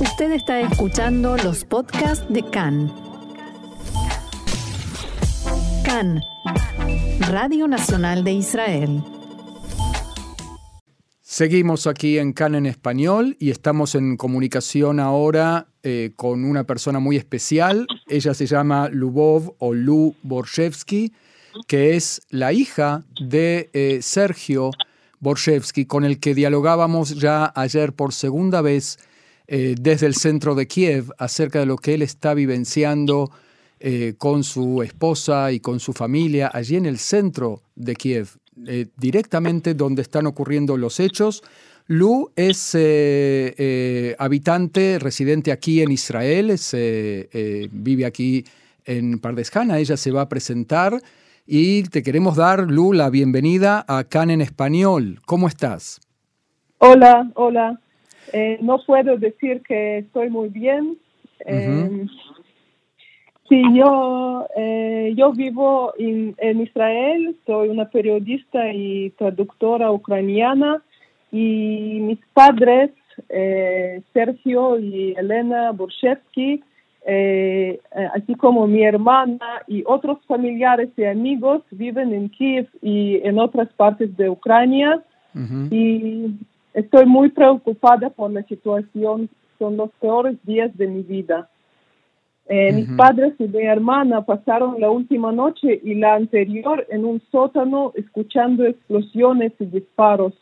Usted está escuchando los podcasts de CAN. CAN, Radio Nacional de Israel. Seguimos aquí en CAN en español y estamos en comunicación ahora eh, con una persona muy especial. Ella se llama Lubov o Lu Borshevsky, que es la hija de eh, Sergio Borshevsky, con el que dialogábamos ya ayer por segunda vez eh, desde el centro de Kiev acerca de lo que él está vivenciando eh, con su esposa y con su familia allí en el centro de Kiev, eh, directamente donde están ocurriendo los hechos. Lu es habitante, residente aquí en Israel, vive aquí en Pardesjana, ella se va a presentar y te queremos dar, Lu, la bienvenida a CAN en español. ¿Cómo estás? Hola, hola. Eh, no puedo decir que estoy muy bien. Eh, sí, yo, eh, yo vivo en, Israel, soy una periodista y traductora ucraniana y mis padres, Sergio y Elena Borshevsky, así como mi hermana y otros familiares y amigos viven en Kiev y en otras partes de Ucrania. Y Estoy muy preocupada por la situación. Son los peores días de mi vida. Eh, mis padres y mi hermana pasaron la última noche y la anterior en un sótano escuchando explosiones y disparos.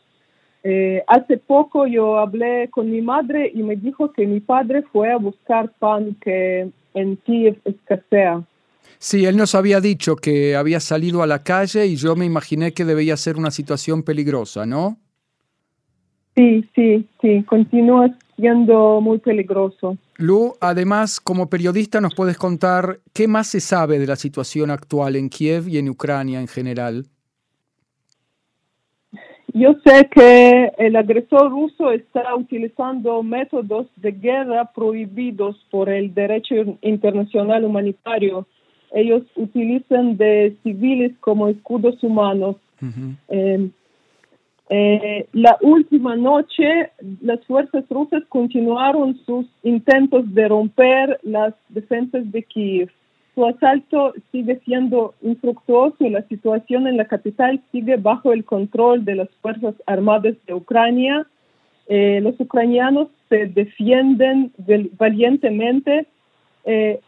Eh, hace poco yo hablé con mi madre y me dijo que mi padre fue a buscar pan que en Kiev escasea. Sí, él nos había dicho que había salido a la calle y yo me imaginé que debía ser una situación peligrosa, ¿no? Sí, sí, sí, continúa siendo muy peligroso. Lu, además, como periodista, nos puedes contar qué más se sabe de la situación actual en Kiev y en Ucrania en general. Yo sé que el agresor ruso está utilizando métodos de guerra prohibidos por el derecho internacional humanitario. Ellos utilizan de civiles como escudos humanos. Eh, la última noche, las fuerzas rusas continuaron sus intentos de romper las defensas de Kiev. Su asalto sigue siendo infructuoso y la situación en la capital sigue bajo el control de las Fuerzas Armadas de Ucrania. Eh, los ucranianos se defienden valientemente. Eh,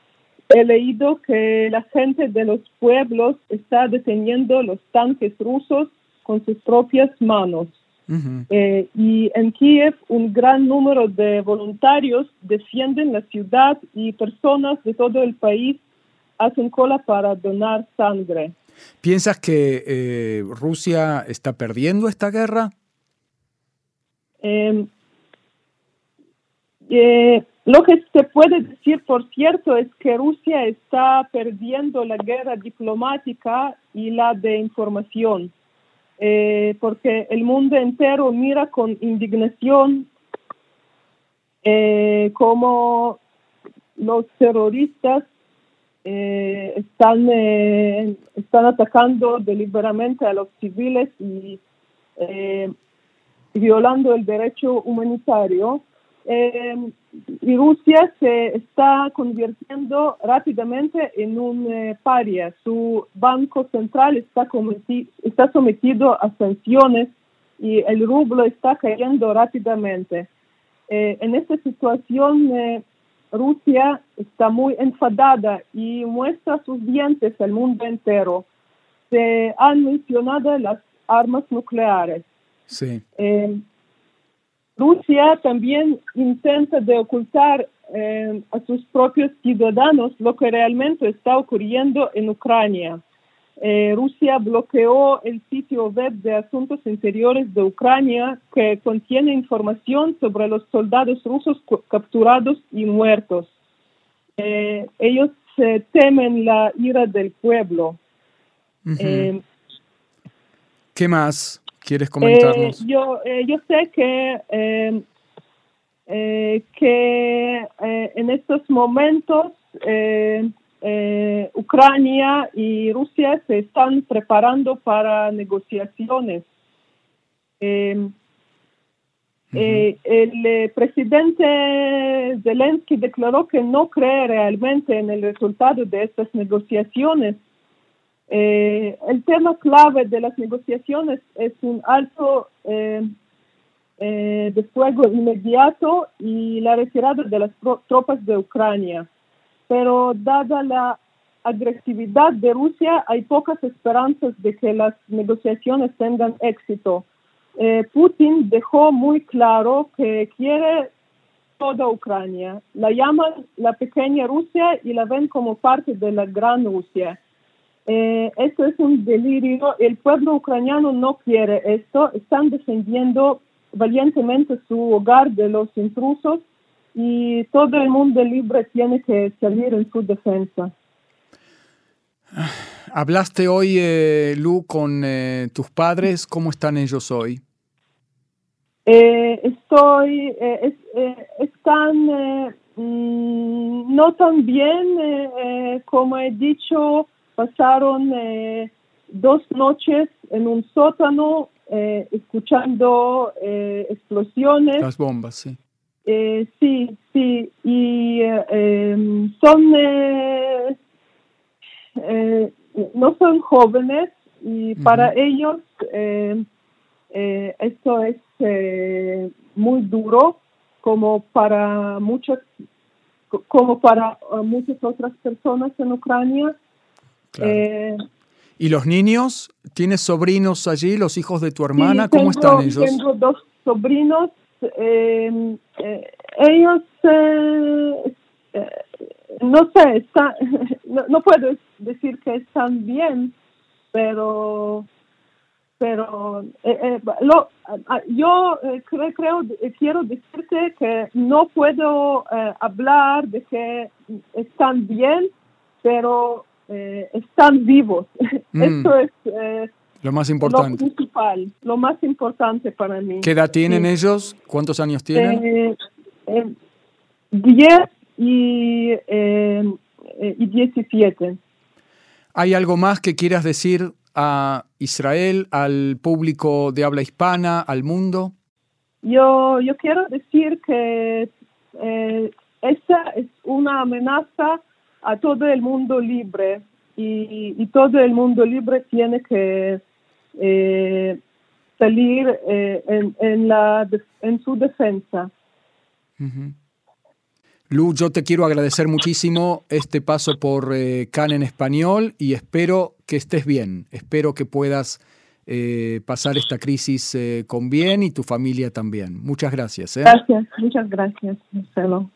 he leído que la gente de los pueblos está deteniendo los tanques rusos con sus propias manos. Eh, y en Kiev un gran número de voluntarios defienden la ciudad y personas de todo el país hacen cola para donar sangre. ¿Piensas que eh, Rusia está perdiendo esta guerra? Em, eh, lo que se puede decir, por cierto, es que Rusia está perdiendo la guerra diplomática y la de información. Eh, porque el mundo entero mira con indignación eh, cómo los terroristas eh, están, están atacando deliberadamente a los civiles y violando el derecho humanitario. Y Rusia se está convirtiendo rápidamente en un eh, paria. Su banco central está, está sometido a sanciones y el rublo está cayendo rápidamente. Eh, en esta situación, eh, Rusia está muy enfadada y muestra sus dientes al mundo entero. Se han mencionado las armas nucleares. Sí. Rusia también intenta de ocultar eh, a sus propios ciudadanos lo que realmente está ocurriendo en Ucrania. Eh, Rusia bloqueó el sitio web de Asuntos Interiores de Ucrania que contiene información sobre los soldados rusos capturados y muertos. Eh, ellos temen la ira del pueblo. ¿Qué más? ¿Quieres comentarnos? Eh, yo, eh, yo sé que, eh, que en estos momentos Ucrania y Rusia se están preparando para negociaciones. Eh, el eh, presidente Zelensky declaró que no cree realmente en el resultado de estas negociaciones. Eh, el tema clave de las negociaciones es un alto de fuego inmediato y la retirada de las tropas de Ucrania. Pero dada la agresividad de Rusia, hay pocas esperanzas de que las negociaciones tengan éxito. Eh, Putin dejó muy claro que quiere toda Ucrania. La llaman la pequeña Rusia y la ven como parte de la gran Rusia. Eh, esto es un delirio. El pueblo ucraniano no quiere esto. Están defendiendo valientemente su hogar de los intrusos y todo el mundo libre tiene que salir en su defensa. Hablaste hoy, eh, Lu, con eh, tus padres. ¿Cómo están ellos hoy? Eh, estoy, están mm, no tan bien, como he dicho, pasaron dos noches en un sótano escuchando explosiones. Las bombas, sí. sí, sí, y em, son eh, no son jóvenes y para ellos eh, eh, esto es muy duro como para muchas como para muchas otras personas en Ucrania. ¿Y los niños? ¿Tienes sobrinos allí, los hijos de tu hermana? ¿Cómo están ellos? Tengo dos sobrinos. ellos no sé, está, no, puedo decir que están bien, pero pero eh, eh, lo, yo eh, creo, creo, quiero decirte que no puedo hablar de que están bien, pero están vivos. Mm. Esto es lo más importante. Lo principal, lo más importante para mí. ¿Qué edad tienen ellos? ¿Cuántos años tienen? diez y, eh, y 17. ¿Hay algo más que quieras decir a Israel, al público de habla hispana, al mundo? Yo, yo quiero decir que eh, esa es una amenaza a todo el mundo libre y, todo el mundo libre tiene que eh, salir eh, en, en, la, en su defensa. Lu, yo te quiero agradecer muchísimo este paso por eh, Can en español y espero que estés bien, espero que puedas eh, pasar esta crisis eh, con bien y tu familia también. Muchas gracias. Gracias, muchas gracias, Marcelo.